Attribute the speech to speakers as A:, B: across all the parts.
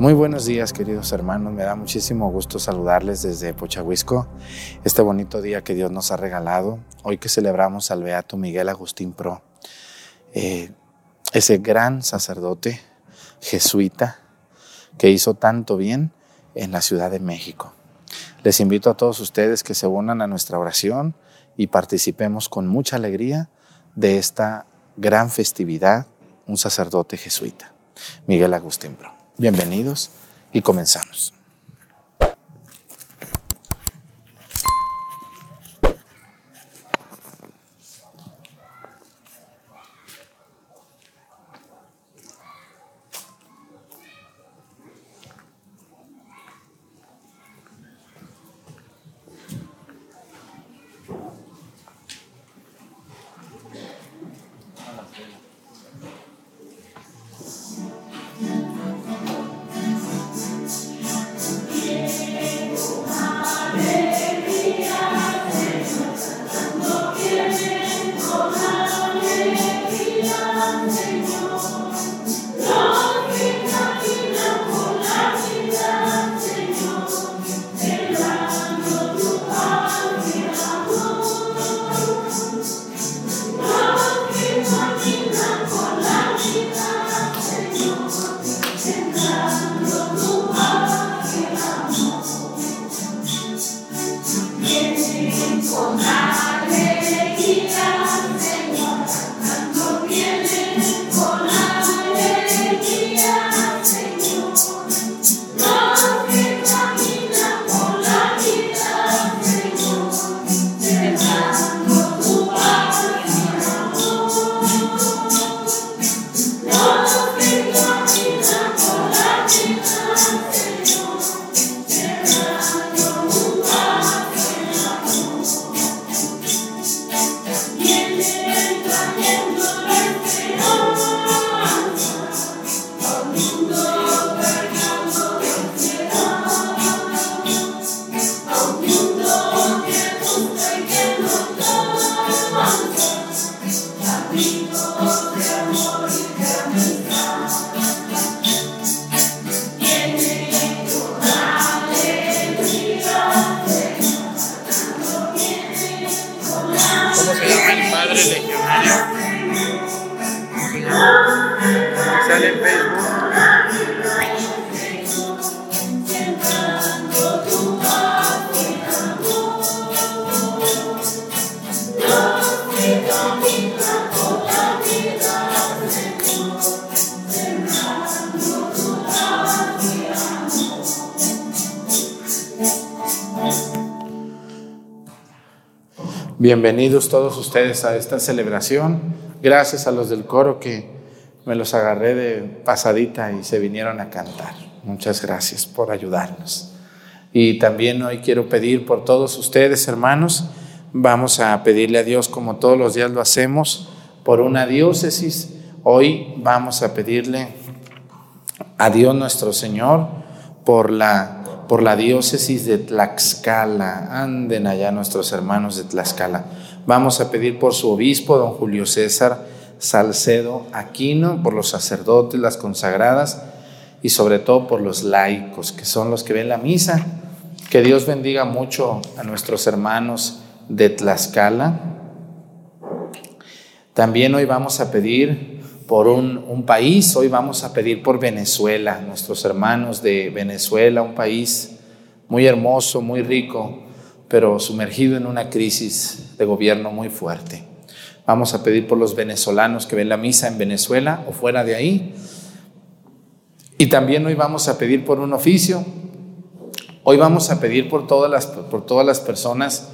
A: Muy buenos días, queridos hermanos. Me da muchísimo gusto saludarles desde Pochahuisco, este bonito día que Dios nos ha regalado. Hoy que celebramos al Beato Miguel Agustín Pro, eh, ese gran sacerdote jesuita que hizo tanto bien en la Ciudad de México. Les invito a todos ustedes que se unan a nuestra oración y participemos con mucha alegría de esta gran festividad, un sacerdote jesuita, Miguel Agustín Pro. Bienvenidos y comenzamos. se llama el padre legionario. Que sale en Facebook. Bienvenidos todos ustedes a esta celebración. Gracias a los del coro que me los agarré de pasadita y se vinieron a cantar. Muchas gracias por ayudarnos. Y también hoy quiero pedir por todos ustedes, hermanos, vamos a pedirle a Dios como todos los días lo hacemos, por una diócesis. Hoy vamos a pedirle a Dios nuestro Señor por la por la diócesis de Tlaxcala. Anden allá nuestros hermanos de Tlaxcala. Vamos a pedir por su obispo, don Julio César Salcedo Aquino, por los sacerdotes, las consagradas y sobre todo por los laicos, que son los que ven la misa. Que Dios bendiga mucho a nuestros hermanos de Tlaxcala. También hoy vamos a pedir por un, país. Hoy vamos a pedir por Venezuela, nuestros hermanos de Venezuela, un país muy hermoso, muy rico, pero sumergido en una crisis de gobierno muy fuerte. Vamos a pedir por los venezolanos que ven la misa en Venezuela o fuera de ahí. Y también hoy vamos a pedir por un oficio. Hoy vamos a pedir por todas las, por todas las personas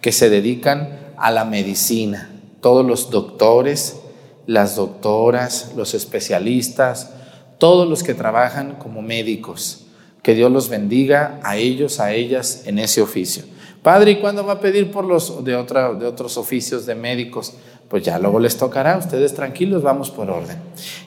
A: que se dedican a la medicina, todos los doctores, las doctoras, los especialistas, todos los que trabajan como médicos. Que Dios los bendiga a ellos, a ellas en ese oficio. Padre, ¿y cuándo va a pedir por los de, otra, de otros oficios de médicos? Pues ya luego les tocará, ustedes tranquilos, vamos por orden.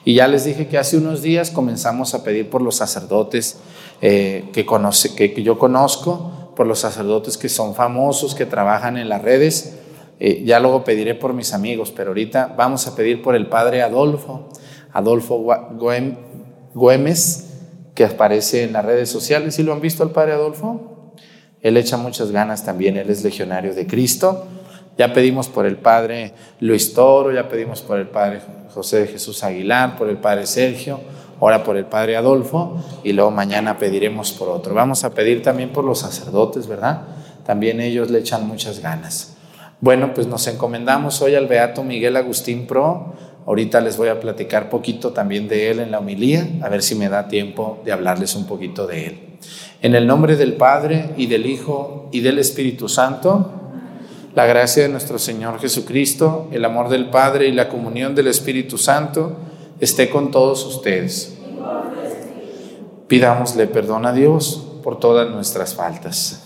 A: Y ya les dije que hace unos días comenzamos a pedir por los sacerdotes eh, que, conoce, que yo conozco, por los sacerdotes que son famosos, que trabajan en las redes eh, ya luego pediré por mis amigos, pero ahorita vamos a pedir por el padre Adolfo, Adolfo Güemes, que aparece en las redes sociales. ¿Y lo han visto al Padre Adolfo? Él echa muchas ganas también, él es legionario de Cristo. Ya pedimos por el Padre Luis Toro, ya pedimos por el Padre José de Jesús Aguilar, por el Padre Sergio, ahora por el Padre Adolfo y luego mañana pediremos por otro. Vamos a pedir también por los sacerdotes, ¿verdad? También ellos le echan muchas ganas. Bueno, pues nos encomendamos hoy al Beato Miguel Agustín Pro. Ahorita les voy a platicar poquito también de él en la homilía, a ver si me da tiempo de hablarles un poquito de él. En el nombre del Padre y del Hijo y del Espíritu Santo, la gracia de nuestro Señor Jesucristo, el amor del Padre y la comunión del Espíritu Santo esté con todos ustedes. Pidámosle perdón a Dios por todas nuestras faltas.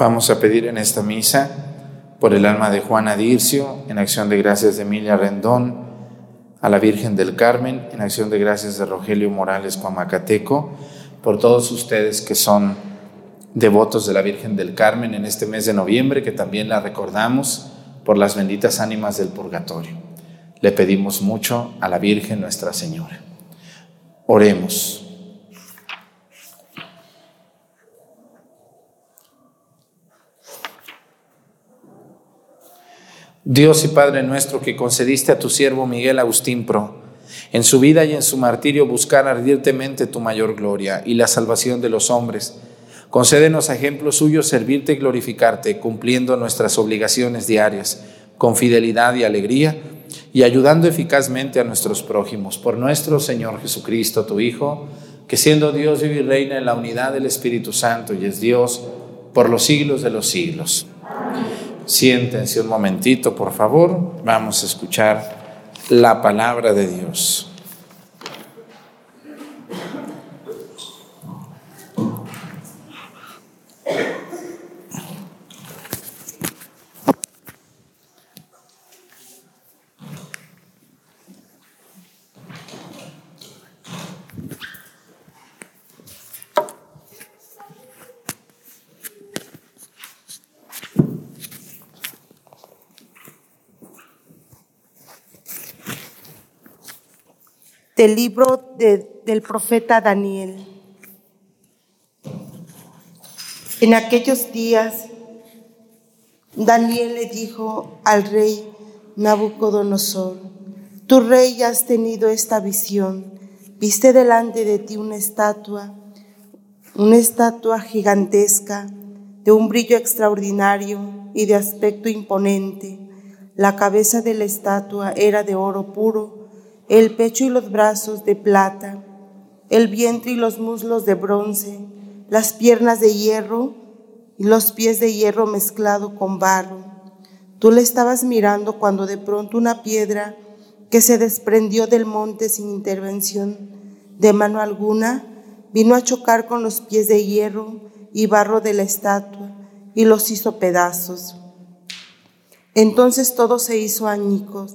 A: Vamos a pedir en esta misa por el alma de Juana Dircio, en acción de gracias de Emilia Rendón, a la Virgen del Carmen, en acción de gracias de Rogelio Morales Cuamacateco, por todos ustedes que son devotos de la Virgen del Carmen en este mes de noviembre, que también la recordamos por las benditas ánimas del purgatorio. Le pedimos mucho a la Virgen Nuestra Señora. Oremos. Dios y Padre nuestro, que concediste a tu siervo Miguel Agustín Pro, en su vida y en su martirio buscar ardientemente tu mayor gloria y la salvación de los hombres, concédenos a ejemplo suyo servirte y glorificarte, cumpliendo nuestras obligaciones diarias con fidelidad y alegría, y ayudando eficazmente a nuestros prójimos, por nuestro Señor Jesucristo, tu Hijo, que siendo Dios vive y reina en la unidad del Espíritu Santo y es Dios por los siglos de los siglos. Siéntense un momentito, por favor. Vamos a escuchar la palabra de Dios.
B: Del libro del profeta Daniel. En aquellos días, Daniel le dijo al rey Nabucodonosor, tu rey has tenido esta visión, viste delante de ti una estatua, una estatua gigantesca, de un brillo extraordinario y de aspecto imponente. La cabeza de la estatua era de oro puro el pecho y los brazos de plata, el vientre y los muslos de bronce, las piernas de hierro y los pies de hierro mezclado con barro. Tú le estabas mirando cuando de pronto una piedra que se desprendió del monte sin intervención de mano alguna vino a chocar con los pies de hierro y barro de la estatua y los hizo pedazos. Entonces todo se hizo añicos,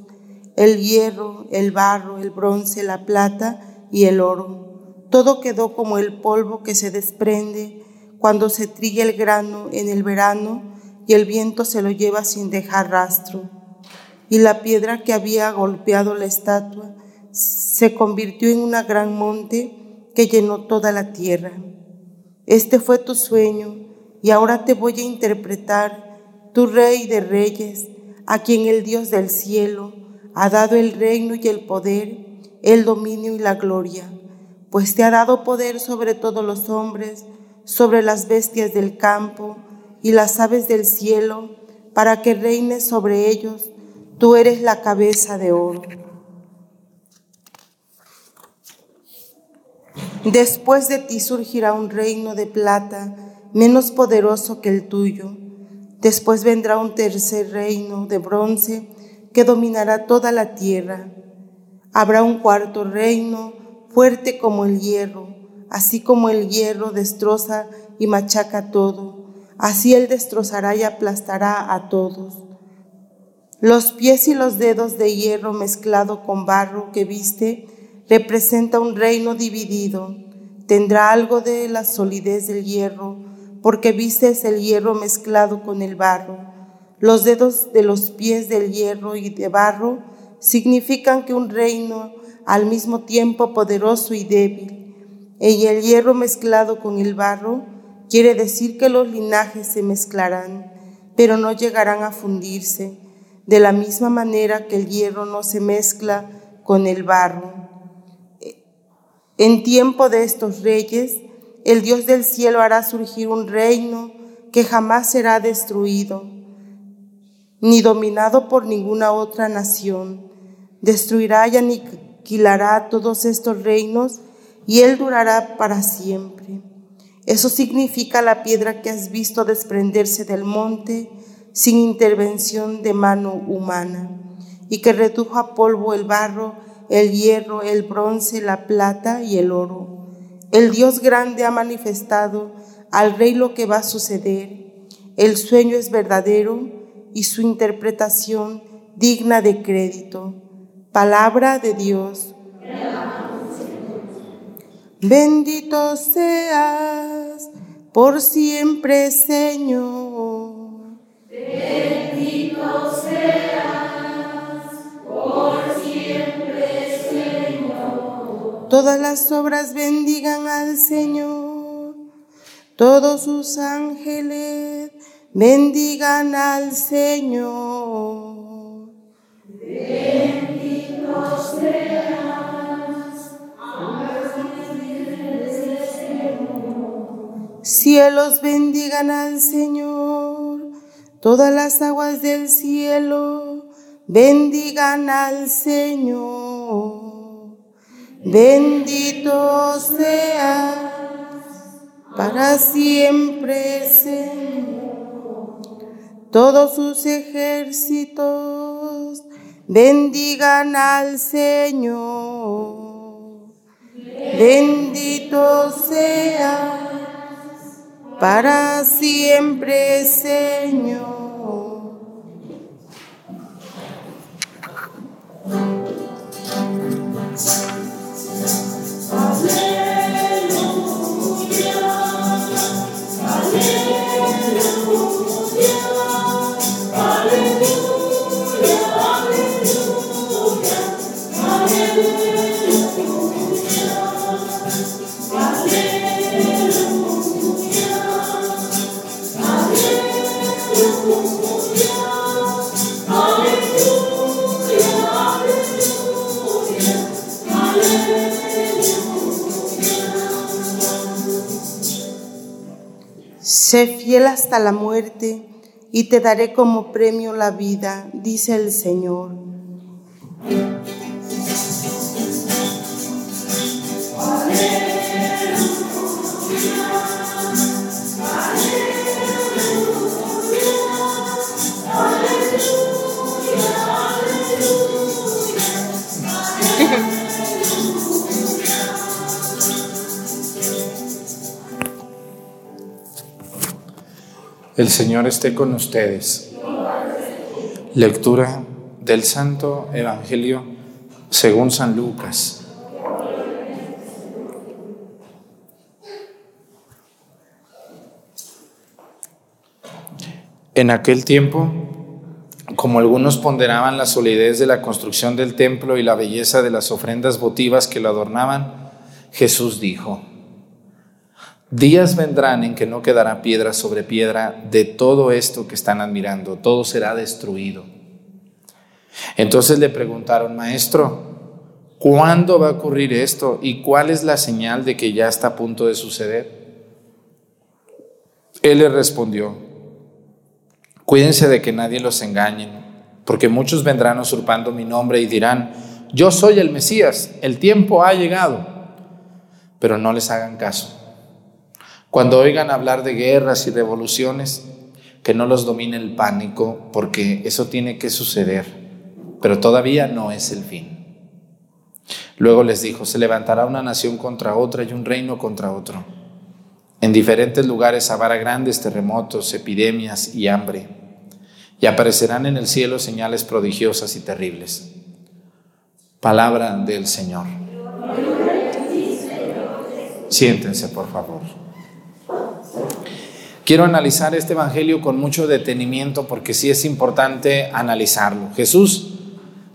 B: el hierro, el barro, el bronce, la plata y el oro. Todo quedó como el polvo que se desprende cuando se trilla el grano en el verano y el viento se lo lleva sin dejar rastro. Y la piedra que había golpeado la estatua se convirtió en una gran monte que llenó toda la tierra. Este fue tu sueño y ahora te voy a interpretar, tu rey de reyes, a quien el Dios del cielo ha dado el reino y el poder, el dominio y la gloria, pues te ha dado poder sobre todos los hombres, sobre las bestias del campo y las aves del cielo, para que reines sobre ellos. Tú eres la cabeza de oro. Después de ti surgirá un reino de plata menos poderoso que el tuyo. Después vendrá un tercer reino de bronce que dominará toda la tierra. Habrá un cuarto reino fuerte como el hierro Así como el hierro destroza y machaca todo, así él destrozará y aplastará a todos. Los pies y los dedos de hierro mezclado con barro que viste representa un reino dividido. Tendrá algo de la solidez del hierro, porque vistes el hierro mezclado con el barro. Los dedos de los pies del hierro y de barro significan que un reino al mismo tiempo poderoso y débil y el hierro mezclado con el barro quiere decir que los linajes se mezclarán, pero no llegarán a fundirse, de la misma manera que el hierro no se mezcla con el barro. En tiempo de estos reyes, el Dios del cielo hará surgir un reino que jamás será destruido, ni dominado por ninguna otra nación. Destruirá y aniquilará todos estos reinos y Él durará para siempre. Eso significa la piedra que has visto desprenderse del monte sin intervención de mano humana y que redujo a polvo el barro, el hierro, el bronce, la plata y el oro. El Dios grande ha manifestado al rey lo que va a suceder. El sueño es verdadero y su interpretación digna de crédito. Palabra de Dios. Bendito seas por siempre, Señor.
C: Bendito seas por siempre, Señor.
B: Todas las obras bendigan al Señor. Todos sus ángeles bendigan al Señor.
C: Bendito seas.
B: Cielos bendigan al Señor, todas las aguas del cielo bendigan al Señor. Bendito seas para siempre, Señor. Todos sus ejércitos bendigan al Señor. Bendito sea para siempre, Señor. Sé fiel hasta la muerte y te daré como premio la vida, dice el Señor.
A: El Señor esté con ustedes. Lectura del Santo Evangelio según San Lucas. En aquel tiempo, como algunos ponderaban la solidez de la construcción del templo y la belleza de las ofrendas votivas que lo adornaban, Jesús dijo, Días vendrán en que no quedará piedra sobre piedra de todo esto que están admirando, todo será destruido. Entonces le preguntaron, Maestro, ¿cuándo va a ocurrir esto y cuál es la señal de que ya está a punto de suceder? Él le respondió, Cuídense de que nadie los engañe, porque muchos vendrán usurpando mi nombre y dirán, yo soy el Mesías, el tiempo ha llegado, pero no les hagan caso. Cuando oigan hablar de guerras y revoluciones, que no los domine el pánico, porque eso tiene que suceder, pero todavía no es el fin. Luego les dijo, se levantará una nación contra otra y un reino contra otro. En diferentes lugares habrá grandes terremotos, epidemias y hambre, y aparecerán en el cielo señales prodigiosas y terribles. Palabra del Señor. Siéntense, por favor. Quiero analizar este Evangelio con mucho detenimiento porque sí es importante analizarlo. Jesús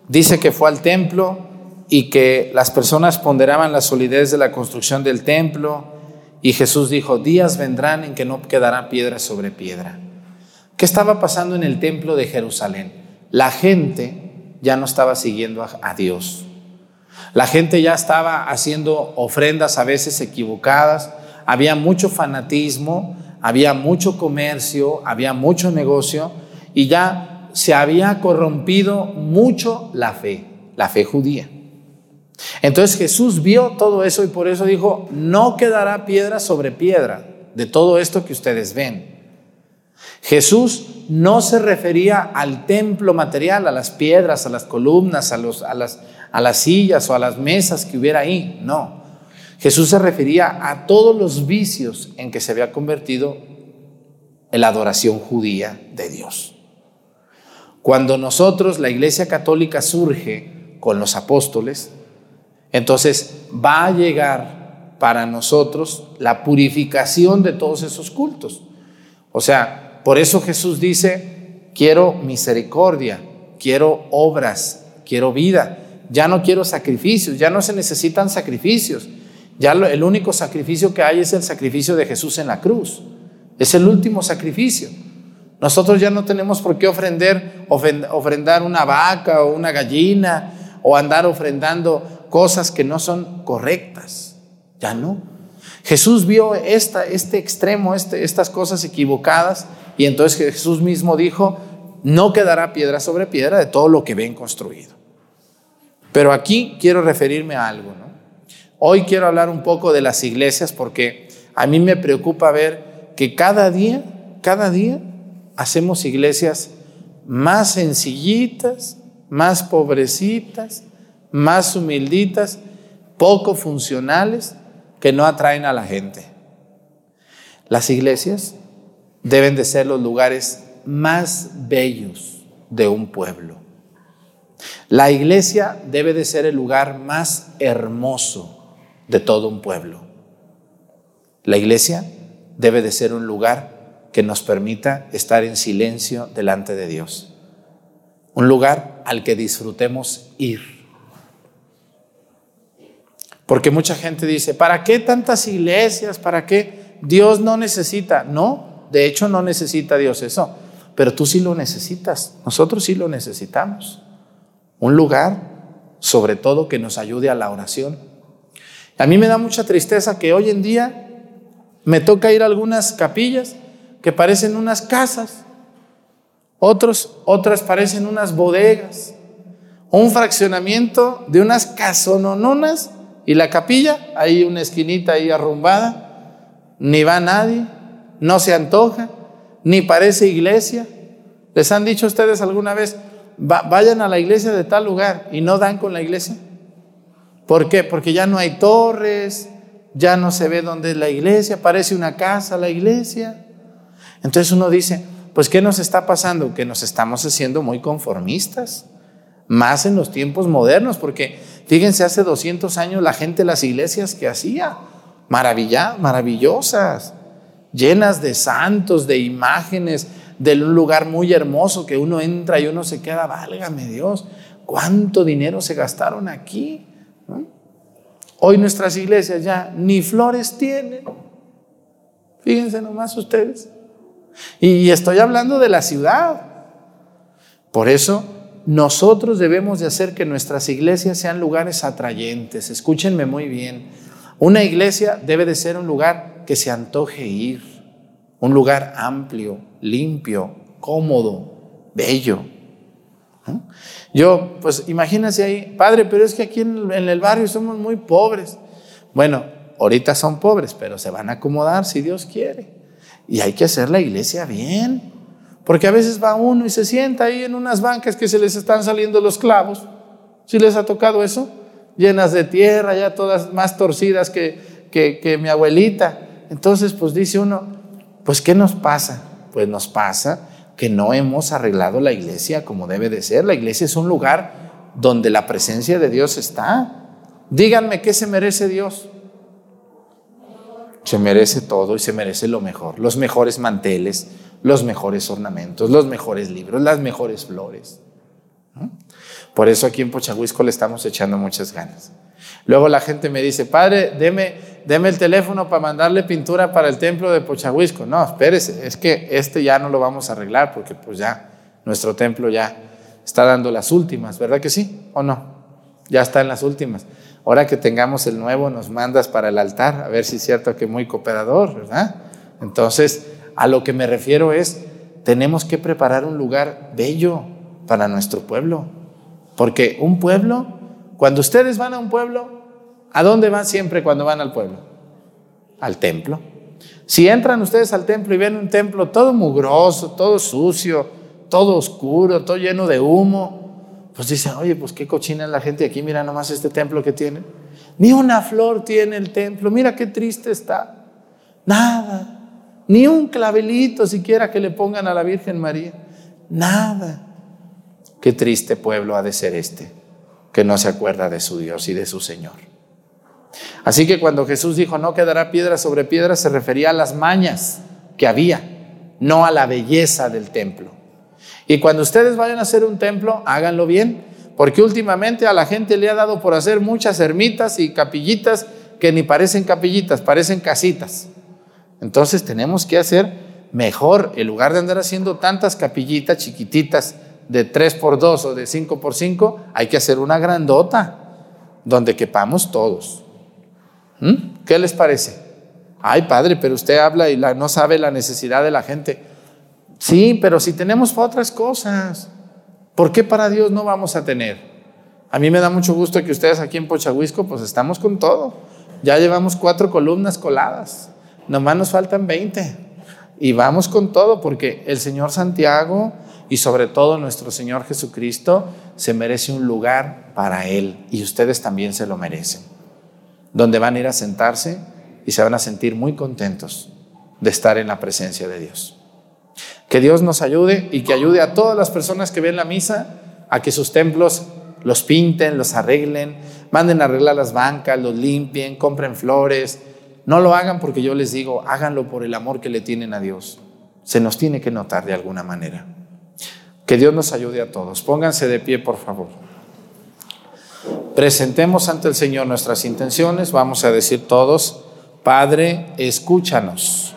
A: dice que fue al templo y que las personas ponderaban la solidez de la construcción del templo, y Jesús dijo, días vendrán en que no quedará piedra sobre piedra. ¿Qué estaba pasando en el templo de Jerusalén? La gente ya no estaba siguiendo a, Dios. La gente ya estaba haciendo ofrendas a veces equivocadas. Había mucho fanatismo, había mucho comercio, había mucho negocio y ya se había corrompido mucho la fe, la fe judía. Entonces Jesús vio todo eso y por eso dijo, no quedará piedra sobre piedra de todo esto que ustedes ven. Jesús no se refería al templo material, a las piedras, a las columnas, a, los, a, las, a las sillas o a las mesas que hubiera ahí, no. Jesús se refería a todos los vicios en que se había convertido en la adoración judía de Dios. Cuando nosotros, la Iglesia Católica surge con los apóstoles, entonces va a llegar para nosotros la purificación de todos esos cultos. O sea, por eso Jesús dice, quiero misericordia, quiero obras, quiero vida, ya no quiero sacrificios, ya no se necesitan sacrificios. Ya el único sacrificio que hay es el sacrificio de Jesús en la cruz. Es el último sacrificio. Nosotros ya no tenemos por qué ofrender, ofrendar una vaca o una gallina o andar ofrendando cosas que no son correctas. Ya no. Jesús vio este extremo, este, estas cosas equivocadas, y entonces Jesús mismo dijo, no quedará piedra sobre piedra de todo lo que ven construido. Pero aquí quiero referirme a algo. Hoy quiero hablar un poco de las iglesias porque a mí me preocupa ver que cada día, cada día hacemos iglesias más sencillitas, más pobrecitas, más humilditas, poco funcionales, que no atraen a la gente. Las iglesias deben de ser los lugares más bellos de un pueblo. La iglesia debe de ser el lugar más hermoso de todo un pueblo. La iglesia debe de ser un lugar que nos permita estar en silencio delante de Dios. Un lugar al que disfrutemos ir porque mucha gente dice, ¿para qué tantas iglesias? ¿Para qué? Dios no necesita. No, de hecho no necesita Dios eso. Pero tú sí lo necesitas. Nosotros sí lo necesitamos. Un lugar, sobre todo, que nos ayude a la oración. A mí me da mucha tristeza que hoy en día me toca ir a algunas capillas que parecen unas casas. Otros, otras parecen unas bodegas. Un fraccionamiento de unas casonononas y la capilla, hay una esquinita ahí arrumbada, ni va nadie, no se antoja, ni parece iglesia. ¿Les han dicho ustedes alguna vez, vayan a la iglesia de tal lugar y no dan con la iglesia? ¿Por qué? Porque ya no hay torres, ya no se ve dónde es la iglesia, parece una casa la iglesia. Entonces uno dice, pues ¿qué nos está pasando? Que nos estamos haciendo muy conformistas, más en los tiempos modernos, porque fíjense, hace 200 años la gente, las iglesias que hacía, maravilla, maravillosas, llenas de santos, de imágenes, de un lugar muy hermoso que uno entra y uno se queda, válgame Dios, ¿cuánto dinero se gastaron aquí? Hoy nuestras iglesias ya ni flores tienen. Fíjense nomás ustedes. Y estoy hablando de la ciudad. Por eso nosotros debemos de hacer que nuestras iglesias sean lugares atrayentes. Escúchenme muy bien. Una iglesia debe de ser un lugar que se antoje ir, un lugar amplio, limpio, cómodo, bello. Yo, pues imagínense ahí, padre, pero es que aquí en, el barrio somos muy pobres. Bueno, ahorita son pobres, pero se van a acomodar si Dios quiere. Y hay que hacer la iglesia bien. Porque a veces va uno y se sienta ahí en unas bancas que se les están saliendo los clavos. ¿Sí les ha tocado eso? Llenas de tierra, ya todas más torcidas que, que, que mi abuelita. Entonces, pues dice uno, pues ¿qué nos pasa? Pues nos pasa que no hemos arreglado la iglesia como debe de ser. La iglesia es un lugar donde la presencia de Dios está. Díganme qué se merece Dios. Se merece todo y se merece lo mejor. Los mejores manteles, los mejores ornamentos, los mejores libros, las mejores flores. Por eso aquí en Pochahuisco le estamos echando muchas ganas. Luego la gente me dice, padre, deme, deme el teléfono para mandarle pintura para el templo de Pochahuisco. No, espérese, es que este ya no lo vamos a arreglar porque pues ya nuestro templo ya está dando las últimas, ¿verdad que sí o no? Ya está en las últimas. Ahora que tengamos el nuevo, nos mandas para el altar, a ver si es cierto que muy cooperador, ¿verdad? Entonces, a lo que me refiero es, tenemos que preparar un lugar bello para nuestro pueblo, porque un pueblo cuando ustedes van a un pueblo, ¿a dónde van siempre cuando van al pueblo? Al templo. Si entran ustedes al templo y ven un templo todo mugroso, todo sucio, todo oscuro, todo lleno de humo, pues dicen, oye, pues qué cochina la gente aquí, mira nomás este templo que tiene. Ni una flor tiene el templo, mira qué triste está. Nada, ni un clavelito siquiera que le pongan a la Virgen María. Nada. Qué triste pueblo ha de ser este que no se acuerda de su Dios y de su Señor. Así que cuando Jesús dijo no quedará piedra sobre piedra, se refería a las mañas que había, no a la belleza del templo. Y cuando ustedes vayan a hacer un templo, háganlo bien, porque últimamente a la gente le ha dado por hacer muchas ermitas y capillitas que ni parecen capillitas, parecen casitas. Entonces tenemos que hacer mejor, en lugar de andar haciendo tantas capillitas chiquititas, de 3 por 2 o de 5 por 5, hay que hacer una grandota donde quepamos todos. ¿Mm? ¿Qué les parece? Ay, padre, pero usted habla y no sabe la necesidad de la gente. Sí, pero si tenemos otras cosas, ¿por qué para Dios no vamos a tener? A mí me da mucho gusto que ustedes aquí en Pochahuisco, pues estamos con todo. Ya llevamos cuatro columnas coladas, nomás nos faltan 20. Y vamos con todo, porque el Señor Santiago y sobre todo nuestro Señor Jesucristo se merece un lugar para Él y ustedes también se lo merecen, donde van a ir a sentarse y se van a sentir muy contentos de estar en la presencia de Dios. Que Dios nos ayude y que ayude a todas las personas que ven la misa a que sus templos los pinten, los arreglen, manden a arreglar las bancas, los limpien, compren flores. No lo hagan porque yo les digo, háganlo por el amor que le tienen a Dios. Se nos tiene que notar de alguna manera. Que Dios nos ayude a todos. Pónganse de pie, por favor. Presentemos ante el Señor nuestras intenciones. Vamos a decir todos, Padre, escúchanos.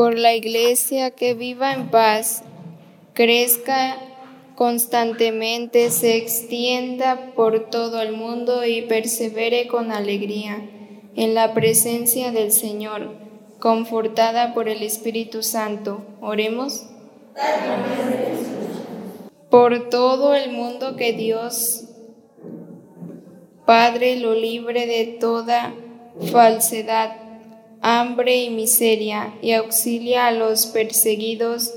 D: por la iglesia que viva en paz, crezca constantemente, se extienda por todo el mundo y persevere con alegría en la presencia del Señor, confortada por el Espíritu Santo. Oremos. por todo el mundo que Dios Padre lo libre de toda falsedad, hambre y miseria, y auxilia a los perseguidos,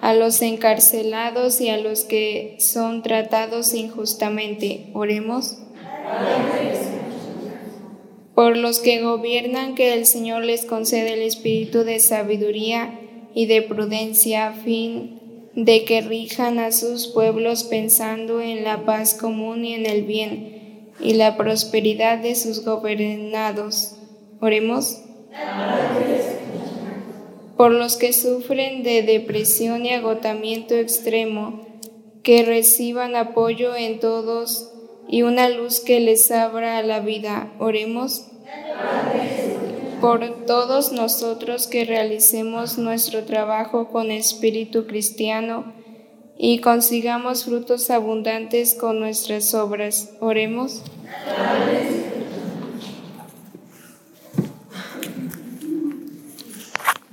D: a los encarcelados y a los que son tratados injustamente. Oremos. Por los que gobiernan, que el Señor les concede el espíritu de sabiduría y de prudencia a fin de que rijan a sus pueblos pensando en la paz común y en el bien y la prosperidad de sus gobernados. Oremos. Por los que sufren de depresión y agotamiento extremo, que reciban apoyo en todos y una luz que les abra la vida. Oremos. Por todos nosotros que realicemos nuestro trabajo con espíritu cristiano, y consigamos frutos abundantes con nuestras obras. Oremos.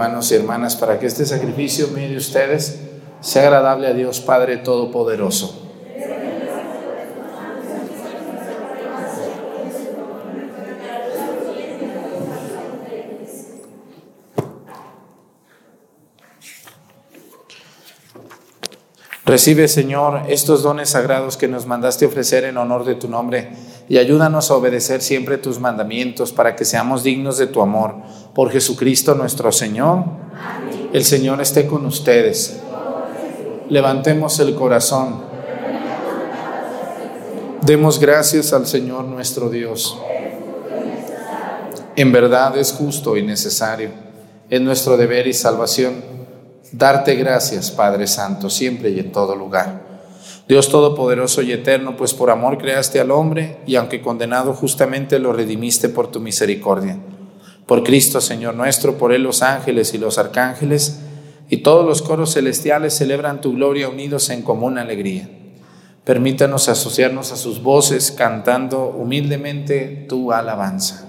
A: Hermanos y hermanas para que este sacrificio mío de ustedes sea agradable a Dios Padre Todopoderoso. Recibe, Señor, estos dones sagrados que nos mandaste ofrecer en honor de tu nombre y ayúdanos a obedecer siempre tus mandamientos para que seamos dignos de tu amor. Por Jesucristo nuestro Señor. El Señor esté con ustedes. Levantemos el corazón. Demos gracias al Señor nuestro Dios. En verdad es justo y necesario. Es nuestro deber y salvación darte gracias, Padre Santo, siempre y en todo lugar. Dios Todopoderoso y Eterno, pues por amor creaste al hombre y aunque condenado justamente lo redimiste por tu misericordia. Por Cristo, Señor nuestro, por Él los ángeles y los arcángeles y todos los coros celestiales celebran tu gloria unidos en común alegría. Permítanos asociarnos a sus voces cantando humildemente tu alabanza.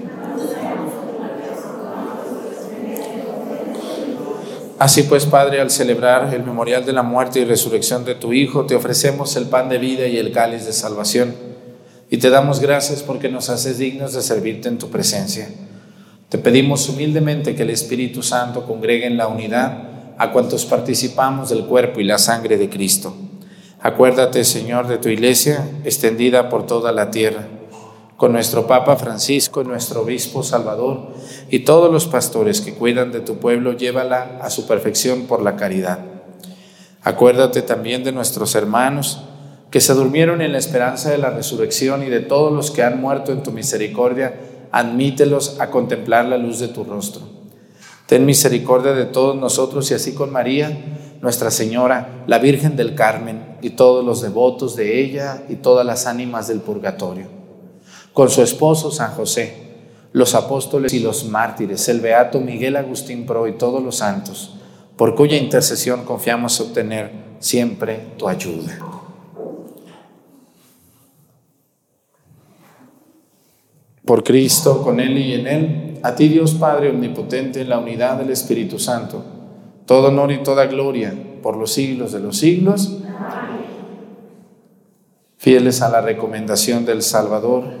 A: Así pues, Padre, al celebrar el memorial de la muerte y resurrección de tu Hijo, te ofrecemos el pan de vida y el cáliz de salvación. Y te damos gracias porque nos haces dignos de servirte en tu presencia. Te pedimos humildemente que el Espíritu Santo congregue en la unidad a cuantos participamos del cuerpo y la sangre de Cristo. Acuérdate, Señor, de tu iglesia extendida por toda la tierra con nuestro Papa Francisco, nuestro Obispo Salvador y todos los pastores que cuidan de tu pueblo, llévala a su perfección por la caridad. Acuérdate también de nuestros hermanos que se durmieron en la esperanza de la resurrección y de todos los que han muerto en tu misericordia, admítelos a contemplar la luz de tu rostro. Ten misericordia de todos nosotros y así con María, Nuestra Señora, la Virgen del Carmen y todos los devotos de ella y todas las ánimas del purgatorio con su esposo San José, los apóstoles y los mártires, el beato Miguel Agustín Pro y todos los santos, por cuya intercesión confiamos obtener siempre tu ayuda. Por Cristo, con Él y en Él, a ti Dios Padre Omnipotente, en la unidad del Espíritu Santo, todo honor y toda gloria por los siglos de los siglos. Fieles a la recomendación del Salvador,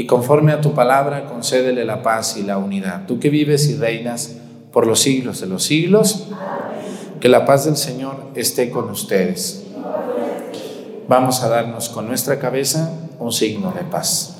A: y conforme a tu palabra concédele la paz y la unidad. Tú que vives y reinas por los siglos de los siglos, que la paz del Señor esté con ustedes. Vamos a darnos con nuestra cabeza un signo de paz.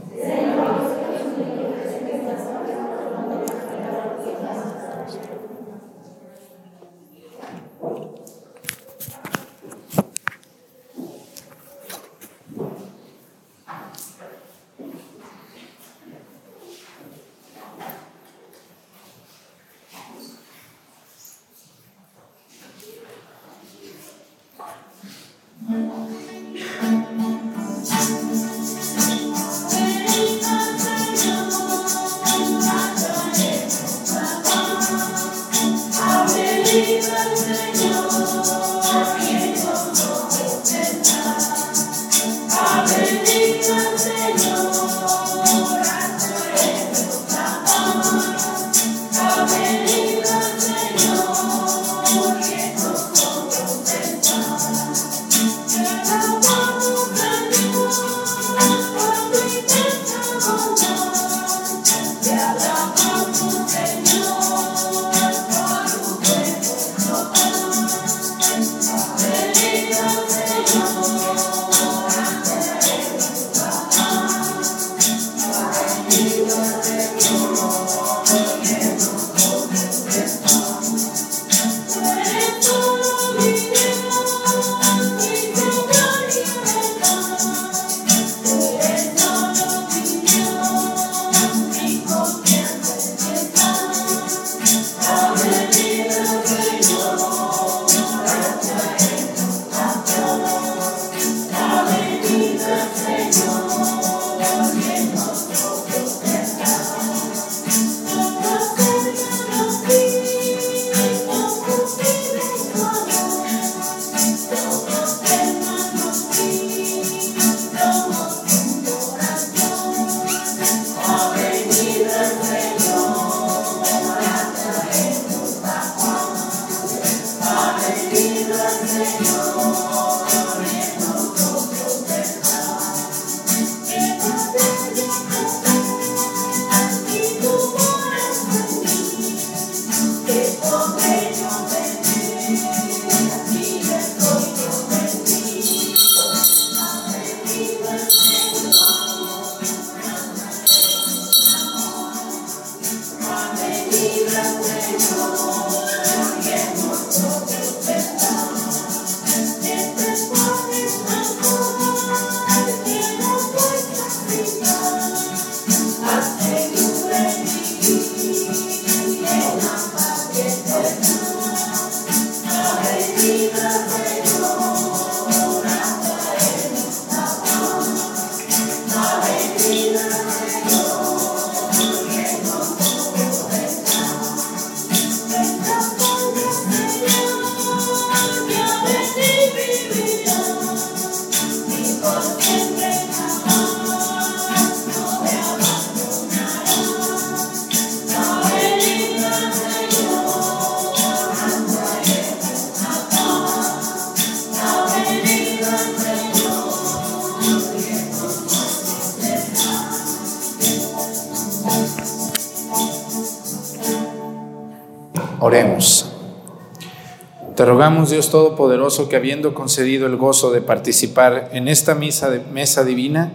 A: Rogamos, Dios Todopoderoso, que habiendo concedido el gozo de participar en esta misa, de, mesa divina,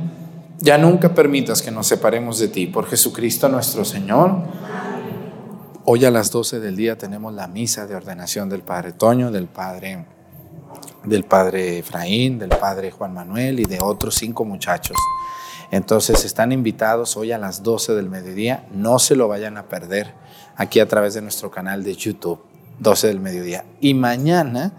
A: ya nunca permitas que nos separemos de ti. Por Jesucristo nuestro Señor. Hoy a las 12 del día tenemos la misa de ordenación del Padre Toño, del Padre, del Padre Efraín, del Padre Juan Manuel y de otros cinco muchachos. Entonces están invitados hoy a las 12 del mediodía, no se lo vayan a perder aquí a través de nuestro canal de YouTube, 12 del mediodía. Y mañana,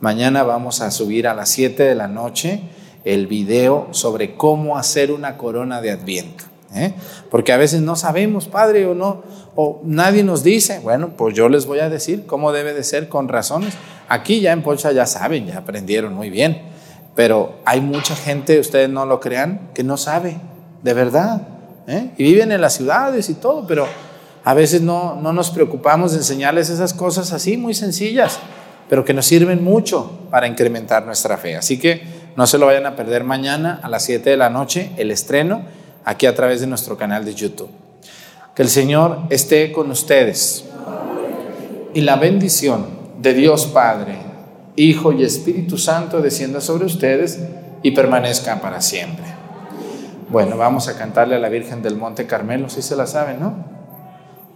A: mañana vamos a subir a las 7 de la noche el video sobre cómo hacer una corona de Adviento. ¿eh? Porque a veces no sabemos, Padre, o no, o nadie nos dice. Bueno, pues yo les voy a decir cómo debe de ser con razones. Aquí ya en Pocha ya saben, ya aprendieron muy bien. Pero hay mucha gente, ustedes no lo crean, que no sabe, de verdad. ¿eh? Y viven en las ciudades y todo, pero a veces no, no nos preocupamos de enseñarles esas cosas así, muy sencillas, pero que nos sirven mucho para incrementar nuestra fe. Así que no se lo vayan a perder mañana a las 7 de la noche, el estreno, aquí a través de nuestro canal de YouTube. Que el Señor esté con ustedes y la bendición de Dios Padre, Hijo y Espíritu Santo descienda sobre ustedes y permanezcan para siempre. Bueno, vamos a cantarle a la Virgen del Monte Carmelo, si se la saben, ¿no?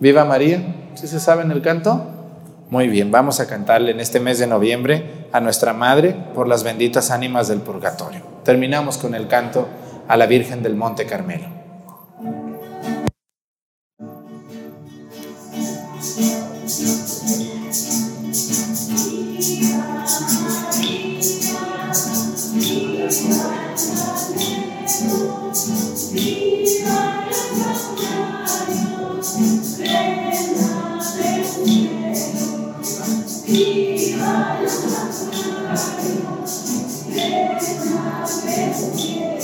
A: Viva María, si se saben el canto? Muy bien, vamos a cantarle en este mes de noviembre a nuestra Madre por las benditas ánimas del purgatorio. Terminamos con el canto a la Virgen del Monte Carmelo.
C: Jesus, Jesus.